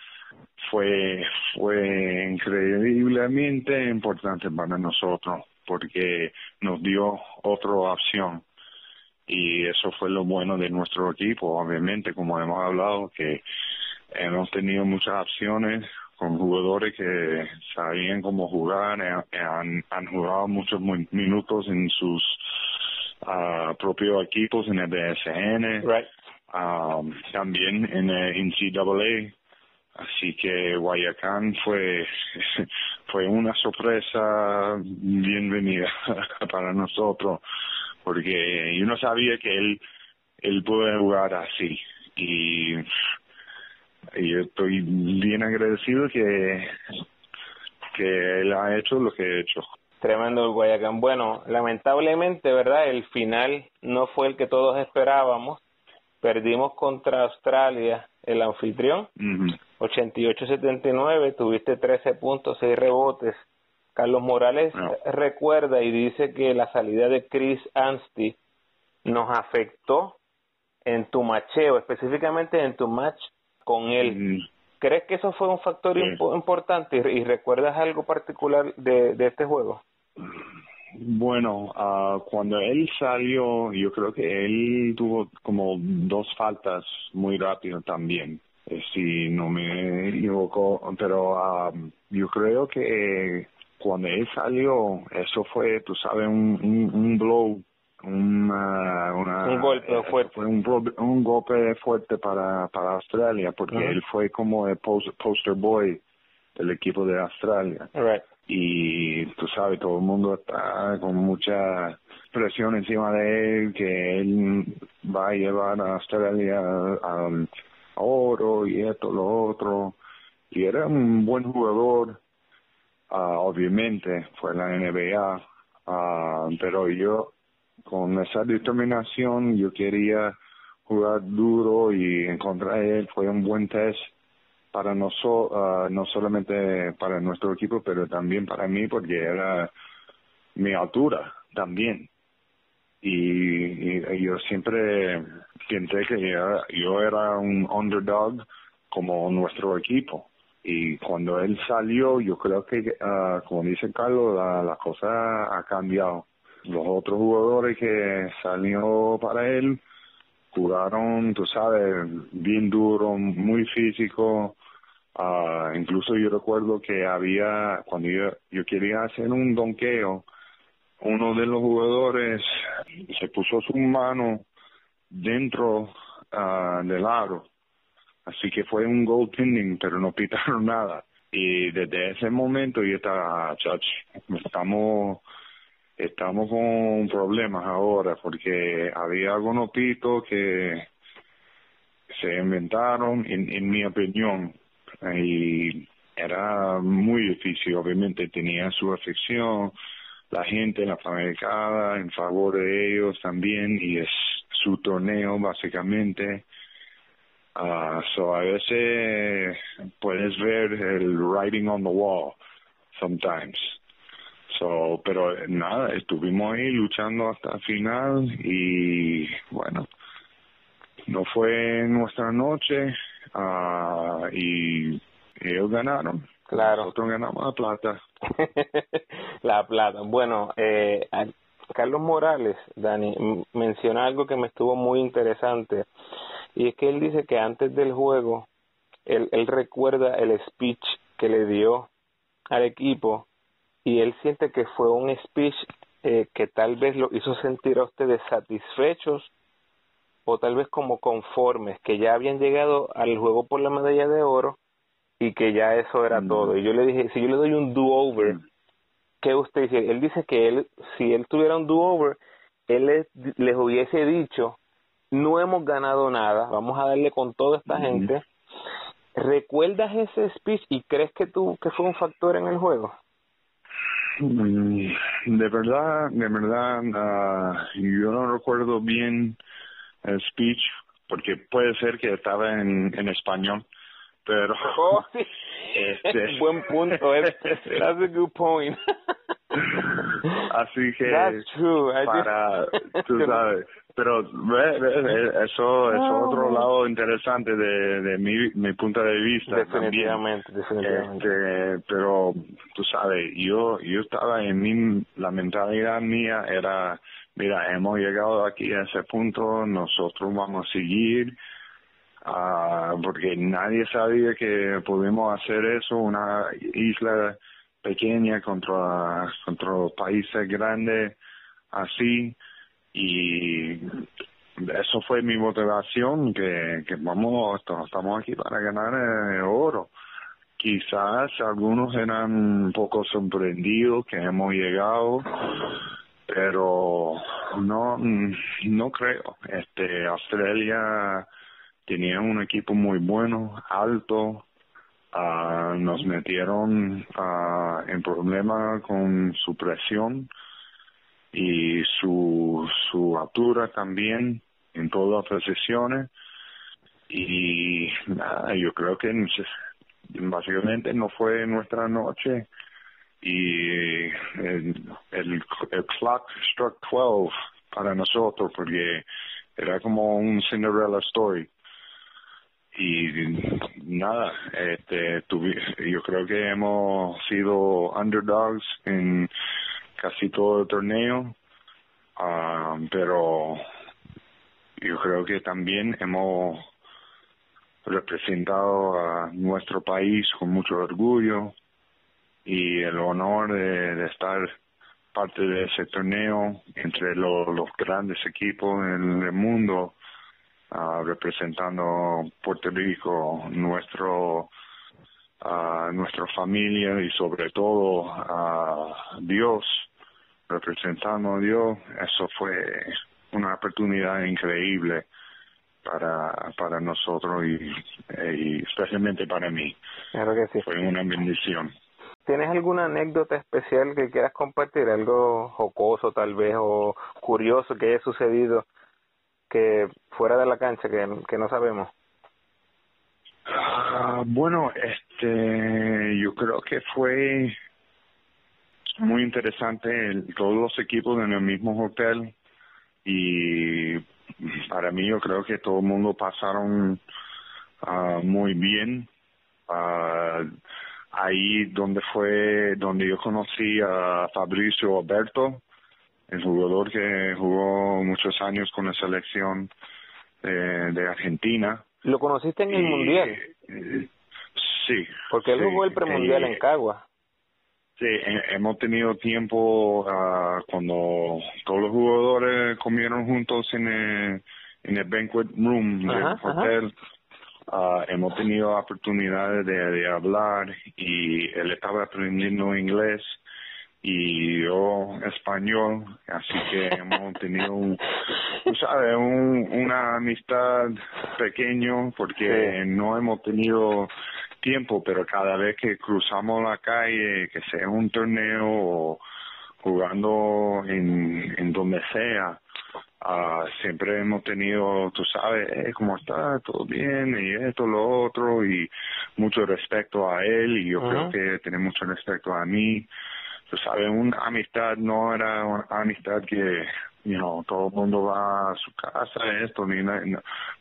[SPEAKER 2] Fue, fue increíblemente importante para nosotros porque nos dio otra opción y eso fue lo bueno de nuestro equipo, obviamente, como hemos hablado, que hemos tenido muchas opciones con jugadores que sabían cómo jugar, eh, han, han jugado muchos minutos en sus uh, propios equipos en el BSN, um, también en el NCAA, así que Guayacán fue fue una sorpresa bienvenida para nosotros porque yo no sabía que él él puede jugar así y, y estoy bien agradecido que que él ha hecho lo que ha hecho.
[SPEAKER 3] Tremendo el Guayacán. Bueno, lamentablemente, ¿verdad? El final no fue el que todos esperábamos. Perdimos contra Australia, el anfitrión, 88-79, tuviste 13 puntos, 6 rebotes, Carlos Morales recuerda y dice que la salida de Chris Anstey nos afectó en tu macheo, específicamente en tu match con él. Mm. ¿Crees que eso fue un factor importante y, recuerdas algo particular de, de este juego?
[SPEAKER 2] Bueno, uh, cuando él salió, yo creo que él tuvo como dos faltas muy rápido también, eh, si no me equivoco, pero um, yo creo que cuando él salió, eso fue, tú sabes, un, un, blow, una,
[SPEAKER 3] un golpe fuerte.
[SPEAKER 2] Fue un, un, golpe fuerte para, para Australia, porque él fue como el poster boy del equipo de Australia. Y tú sabes, todo el mundo está con mucha presión encima de él, que él va a llevar a Australia al oro y esto, lo otro. Y era un buen jugador Ah, obviamente fue la NBA, uh, pero yo con esa determinación yo quería jugar duro y encontrar él. Fue un buen test para nosotros, no solamente para nuestro equipo, pero también para mí porque era mi altura también. Y, yo siempre pensé que yo era un underdog como nuestro equipo y cuando él salió, yo creo que, uh, como dice Carlos, la, la, cosa ha cambiado. Los otros jugadores que salió para él jugaron, tú sabes, bien duro, muy físico. Uh, incluso yo recuerdo que había, cuando yo, yo quería hacer un donqueo, uno de los jugadores se puso su mano dentro uh, del aro Así que fue un goaltending, pero no pitaron nada. Y desde ese momento yo estaba, chach, estamos, estamos con problemas ahora porque había algunos pitos que se inventaron, en, mi opinión, y era muy difícil, obviamente tenía su afección, la gente, la fanaticada en favor de ellos también y es su torneo básicamente. Uh, so a veces puedes ver el writing on the wall sometimes. So, pero nada, estuvimos ahí luchando hasta el final y bueno, no fue nuestra noche uh, y ellos ganaron.
[SPEAKER 3] Claro.
[SPEAKER 2] Nosotros ganamos la plata.
[SPEAKER 3] la plata. Bueno, eh, Carlos Morales, Dani, menciona algo que me estuvo muy interesante y es que él dice que antes del juego él, él recuerda el speech que le dio al equipo y él siente que fue un speech eh, que tal vez lo hizo sentir a ustedes satisfechos o tal vez como conformes, que ya habían llegado al juego por la medalla de oro y que ya eso era mm. todo. Y yo le dije, si yo le doy un do-over, mm. ¿qué usted dice? Él dice que él, si él tuviera un do-over, él les, les, hubiese dicho, no hemos ganado nada, vamos a darle con toda esta mm. gente. ¿Recuerdas ese speech y crees que tú que fue un factor en el juego?
[SPEAKER 2] De verdad, de verdad, uh, yo no recuerdo bien el speech porque puede ser que estaba en, en español pero
[SPEAKER 3] oh, este buen punto es that's a good point
[SPEAKER 2] así que
[SPEAKER 3] that's true.
[SPEAKER 2] para tú sabes pero eso es otro ah. lado interesante de, de mi, mi punto de vista
[SPEAKER 3] definitivamente definitivamente
[SPEAKER 2] este, pero tú sabes yo yo estaba en mi la mentalidad mía era mira hemos llegado aquí a ese punto nosotros vamos a seguir uh, porque nadie sabía que podíamos hacer eso, una isla pequeña contra, contra países grandes así y eso fue mi motivación que, que vamos estamos aquí para ganar el oro. Quizás algunos eran un poco sorprendidos que hemos llegado pero no no creo. Este Australia tenía un equipo muy bueno, alto, uh, nos metieron uh, en problemas con su presión y su, su altura también en todas las posiciones y nada, yo creo que básicamente no fue nuestra noche y el, el, el clock struck 12 para nosotros porque era como un Cinderella story y nada, este, yo creo que hemos sido underdogs en casi todo el torneo, ah, pero yo creo que también hemos representado a nuestro país con mucho orgullo y el honor de, estar parte de ese torneo entre los grandes equipos en el mundo uh, representando Puerto Rico, nuestro uh, nuestra familia y sobre todo a Dios, representando a Dios, eso fue una oportunidad increíble para para nosotros y, y especialmente para mí.
[SPEAKER 3] Claro que sí.
[SPEAKER 2] Fue una bendición.
[SPEAKER 3] ¿Tienes alguna anécdota especial que quieras compartir? Algo jocoso tal vez o curioso que haya sucedido que fuera de la cancha que, que no sabemos?
[SPEAKER 2] Ah, bueno, este, yo creo que fue muy interesante todos los equipos en el mismo hotel y para mí yo creo que todo el mundo pasaron uh, muy bien. Uh, ahí donde fue, donde yo conocí a Fabricio Alberto, el jugador que jugó muchos años con la selección de Argentina.
[SPEAKER 3] ¿Lo conociste en el Mundial?
[SPEAKER 2] Eh, sí.
[SPEAKER 3] Porque él jugó el premundial en Cagua.
[SPEAKER 2] Sí, hemos tenido tiempo uh, cuando todos los jugadores comieron juntos en el, en el banquet room del hotel. Uh, hemos tenido oportunidades de, de hablar y él estaba aprendiendo inglés y yo español, así que hemos tenido, un, ¿sabes? Un, una amistad pequeño porque no hemos tenido tiempo, pero cada vez que cruzamos la calle, que sea un torneo o jugando en, en donde sea, uh, siempre hemos tenido, tú sabes, eh, cómo está, todo bien, y esto, lo otro, y mucho respeto a él, y yo creo que tiene mucho respeto a mí. Tú sabes, una amistad no era una amistad que, you know, todo el mundo va a su casa, esto, ni nada,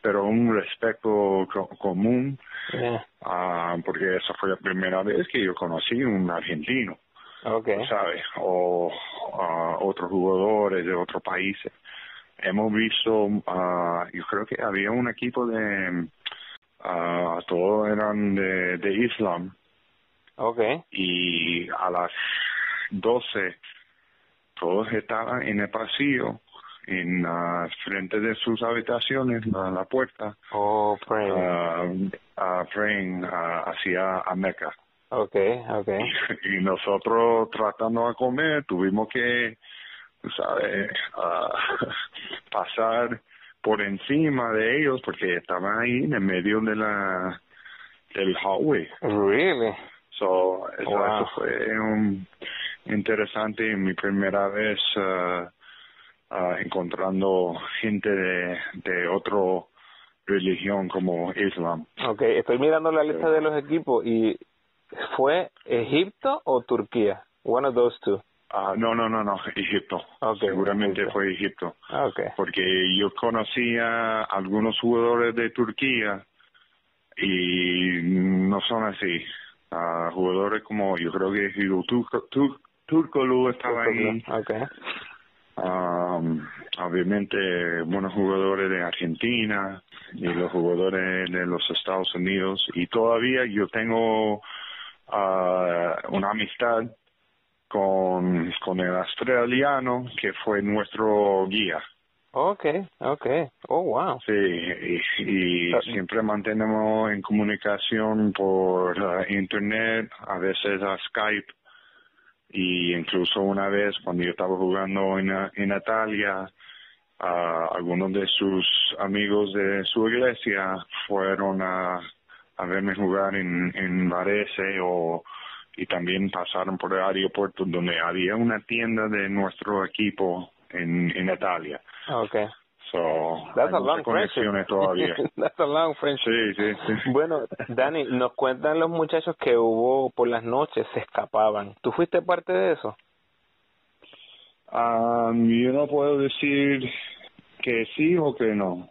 [SPEAKER 2] pero un respeto común, uh, porque esa fue la primera vez que yo conocí un argentino
[SPEAKER 3] okay.
[SPEAKER 2] ¿sabes? O uh, otros jugadores de otros países. Hemos visto, uh, yo creo que había un equipo de, uh, todos eran de, de Islam.
[SPEAKER 3] Okay.
[SPEAKER 2] Y a las 12 todos estaban en el pasillo, en la frente de sus habitaciones, la, la puerta.
[SPEAKER 3] Oh,
[SPEAKER 2] praying. Uh, praying hacia a Mecca.
[SPEAKER 3] Okay, okay.
[SPEAKER 2] Y, nosotros tratando de comer tuvimos que, ¿sabes? Uh, pasar por encima de ellos porque estaban ahí en el medio de la del hallway.
[SPEAKER 3] Really?
[SPEAKER 2] So, eso, fue un, interesante mi primera vez uh, uh, encontrando gente de, de otro religión como Islam.
[SPEAKER 3] Okay, estoy mirando la lista de los equipos y ¿Fue Egipto o Turquía? One of those two.
[SPEAKER 2] Uh, no, no, no, no, Egipto. Seguramente fue Egipto.
[SPEAKER 3] Okay.
[SPEAKER 2] Porque yo conocía algunos jugadores de Turquía y no son así. Uh, jugadores como yo creo que Turco, Turco, estaba ahí.
[SPEAKER 3] Okay.
[SPEAKER 2] Um, obviamente buenos jugadores de Argentina y los jugadores de los Estados Unidos y todavía yo tengo uh, una amistad con, con el australiano que fue nuestro guía.
[SPEAKER 3] Okay, okay. Oh, wow.
[SPEAKER 2] Sí, y, ah, siempre mantenemos en comunicación por uh, internet, a veces a Skype, y incluso una vez cuando yo estaba jugando en, en Italia, algunos de sus amigos de su iglesia fueron a a verme jugar en, en Varese o y también pasaron por el aeropuerto donde había una tienda de nuestro equipo en, en Italia.
[SPEAKER 3] Okay.
[SPEAKER 2] So,
[SPEAKER 3] That's a long conexiones
[SPEAKER 2] todavía.
[SPEAKER 3] That's a long friendship.
[SPEAKER 2] Sí, sí, sí.
[SPEAKER 3] Bueno, Dani, nos cuentan los muchachos que hubo por las noches, se escapaban. ¿Tú fuiste parte de eso?
[SPEAKER 2] Um, yo no puedo decir que sí o que no.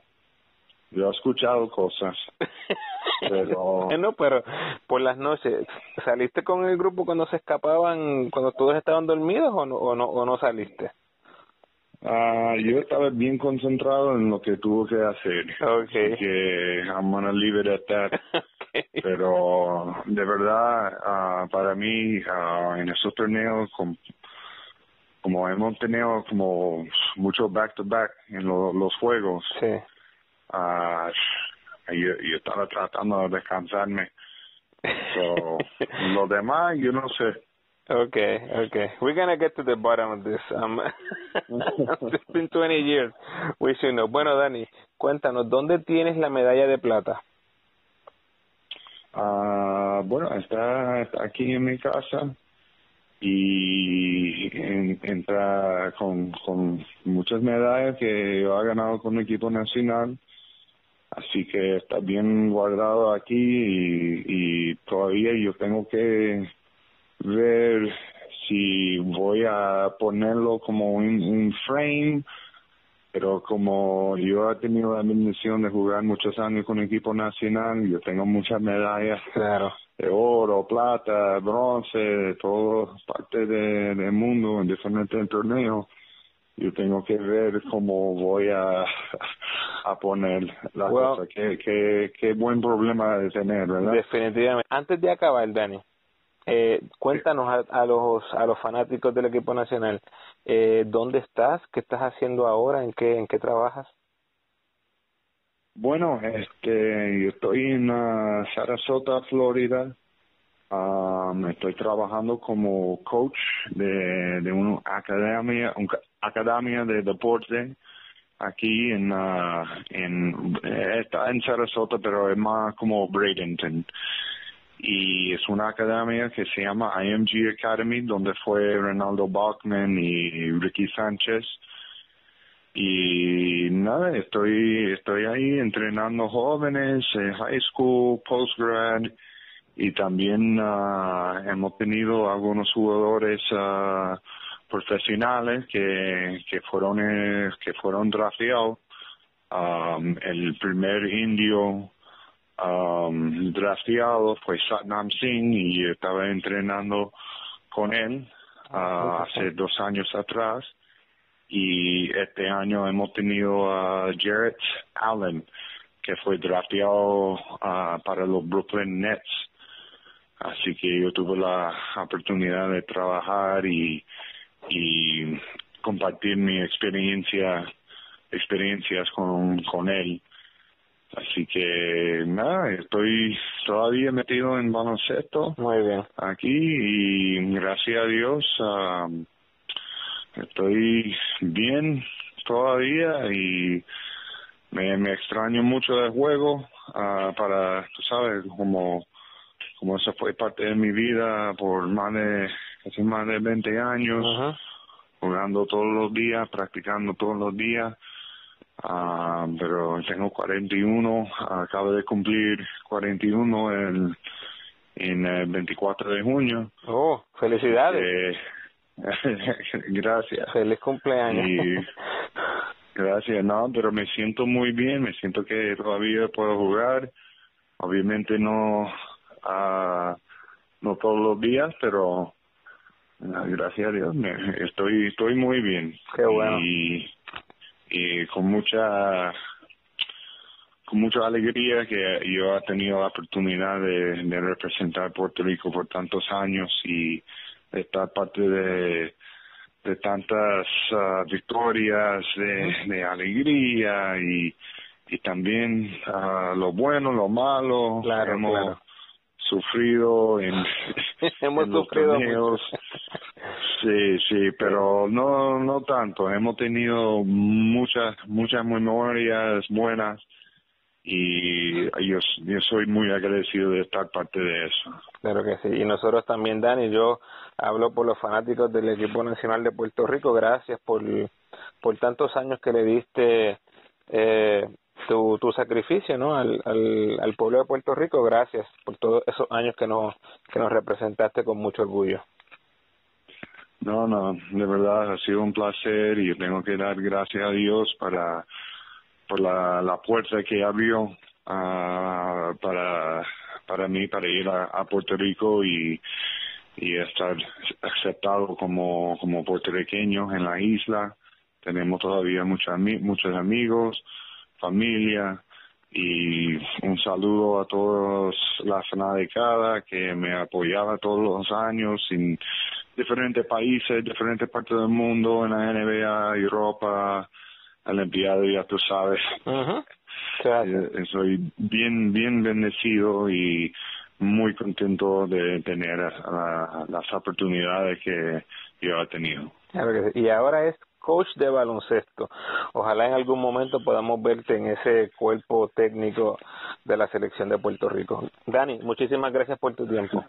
[SPEAKER 2] Yo he escuchado cosas. pero
[SPEAKER 3] no pero por las noches saliste con el grupo cuando se escapaban cuando todos estaban dormidos o no o no, o no saliste
[SPEAKER 2] Ah, yo estaba bien concentrado en lo que tuvo que hacer.
[SPEAKER 3] Okay.
[SPEAKER 2] que I'm gonna leave it at that. Pero de verdad, uh, para mí, uh, en esos torneos, como hemos tenido como mucho back to back en los juegos,
[SPEAKER 3] sí.
[SPEAKER 2] uh, yo, yo estaba tratando de descansarme. So, lo demás, yo no sé.
[SPEAKER 3] Okay, okay. We're gonna get to the bottom of this. Um, it's been 20 years. We should know. Bueno, Dani, cuéntanos, ¿dónde tienes la medalla de plata?
[SPEAKER 2] Ah, bueno, está, aquí en mi casa y entra con, con muchas medallas que yo he ganado con el equipo nacional Así que está bien guardado aquí y todavía yo tengo que ver si voy a ponerlo como un, un frame, pero como yo he tenido la bendición de jugar muchos años con el equipo nacional, yo tengo muchas medallas
[SPEAKER 3] claro.
[SPEAKER 2] de oro, plata, bronce, todo parte de, del mundo en diferentes torneos yo tengo que ver cómo voy a, a poner la cosa. Qué, qué, qué buen problema de tener, ¿verdad?
[SPEAKER 3] Definitivamente. Antes de acabar, Dani, eh, cuéntanos a, a, los a los fanáticos del equipo nacional, eh, ¿dónde estás? ¿Qué estás haciendo ahora? ¿En qué, en qué trabajas?
[SPEAKER 2] Bueno, este, yo estoy en uh, Sarasota, Florida. Um, estoy trabajando como coach de, de una academia, un, academia de deporte aquí en, uh, en está en Sarasota, pero es más como Bradenton. Y es una academia que se llama IMG Academy, donde fue Ronaldo Bachman y Ricky Sánchez. Y nada, estoy, estoy ahí entrenando jóvenes, en high school, postgrad, y también uh, hemos tenido algunos jugadores uh, profesionales que, que fueron eh, que fueron drafteados. Um, el primer indio um, drafteado fue Satnam Singh y estaba entrenando con él uh, hace dos años atrás. Y este año hemos tenido a Jarrett Allen que fue drafteado uh, para los Brooklyn Nets. Así que yo tuve la oportunidad de trabajar y y compartir mi experiencia experiencias con, con él así que nada estoy todavía metido en baloncesto.
[SPEAKER 3] Muy bien.
[SPEAKER 2] Aquí y gracias a Dios um, estoy bien todavía y me, me extraño mucho del juego uh, para tú sabes como como eso fue parte de mi vida por más de hace más de 20 años, jugando todos los días, practicando todos los días. Uh, pero tengo 41, acabo de cumplir 41 en, en el 24 de junio.
[SPEAKER 3] Oh, felicidades.
[SPEAKER 2] Eh, gracias.
[SPEAKER 3] Feliz cumpleaños.
[SPEAKER 2] Y, gracias, no, pero me siento muy bien, me siento que todavía puedo jugar. Obviamente no, uh, no todos los días, pero gracias a Dios me, estoy estoy muy bien
[SPEAKER 3] Qué bueno.
[SPEAKER 2] y, y con mucha con mucha alegría que yo he tenido la oportunidad de, de representar Puerto Rico por tantos años y de estar parte de de tantas uh, victorias de, de alegría y y también uh, lo bueno lo malo
[SPEAKER 3] claro,
[SPEAKER 2] hemos
[SPEAKER 3] claro.
[SPEAKER 2] sufrido en,
[SPEAKER 3] hemos
[SPEAKER 2] en
[SPEAKER 3] sufrido
[SPEAKER 2] torneos. Sí, sí, pero no no tanto. Hemos tenido muchas muchas memorias buenas y yo, yo soy muy agradecido de estar parte de eso.
[SPEAKER 3] Claro que sí. Y nosotros también, Dani, yo hablo por los fanáticos del equipo nacional de Puerto Rico. Gracias por, por tantos años que le diste eh, tu, tu sacrificio ¿no? al, al, al pueblo de Puerto Rico. Gracias por todos esos años que nos, que nos representaste con mucho orgullo.
[SPEAKER 2] No, no, de verdad ha sido un placer y tengo que dar gracias a Dios para por la, la puerta que abrió uh, para para mí para ir a, a Puerto Rico y y estar aceptado como como puertorriqueño en la isla. Tenemos todavía muchos muchos amigos, familia y un saludo a todos la fanaticada que me apoyaba todos los años en diferentes países, diferentes partes del mundo, en la NBA, Europa, Olimpiada, ya tú sabes.
[SPEAKER 3] Uh
[SPEAKER 2] eh, soy bien, bien bendecido y muy contento de tener las oportunidades que yo he tenido.
[SPEAKER 3] Claro que sí. Y ahora es coach de baloncesto. Ojalá en algún momento podamos verte en ese cuerpo técnico de la selección de Puerto Rico. Dani, muchísimas gracias por tu tiempo.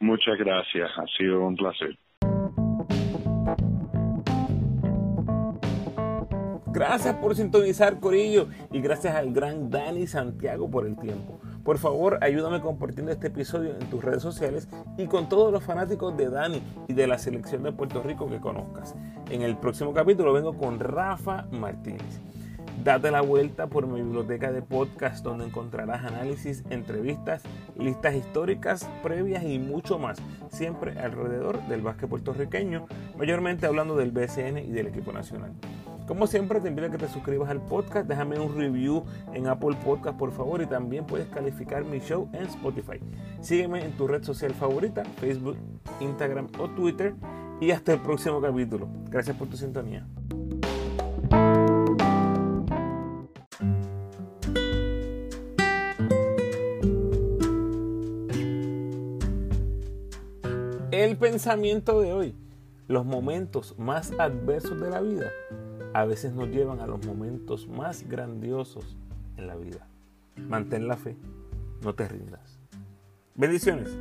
[SPEAKER 2] Muchas gracias, ha sido un placer.
[SPEAKER 3] Gracias por sintonizar, Corillo, y gracias al gran Dani Santiago por el tiempo. Por favor, ayúdame compartiendo este episodio en tus redes sociales y con todos los fanáticos de Dani y de la selección de Puerto Rico que conozcas. En el próximo capítulo vengo con Rafa Martínez. Date la vuelta por mi biblioteca de podcast donde encontrarás análisis, entrevistas, listas históricas, previas y mucho más, siempre alrededor del básquet puertorriqueño, mayormente hablando del BCN y del equipo nacional. Como siempre, te invito a que te suscribas al podcast, déjame un review en Apple Podcast por favor y también puedes calificar mi show en Spotify. Sígueme en tu red social favorita, Facebook, Instagram o Twitter y hasta el próximo capítulo. Gracias por tu sintonía. El pensamiento de hoy. Los momentos más adversos de la vida a veces nos llevan a los momentos más grandiosos en la vida. Mantén la fe, no te rindas.
[SPEAKER 1] Bendiciones.